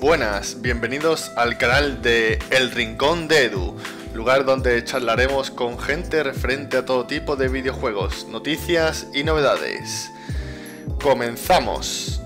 buenas, bienvenidos al canal de El Rincón de Edu, lugar donde charlaremos con gente referente a todo tipo de videojuegos, noticias y novedades. ¡Comenzamos!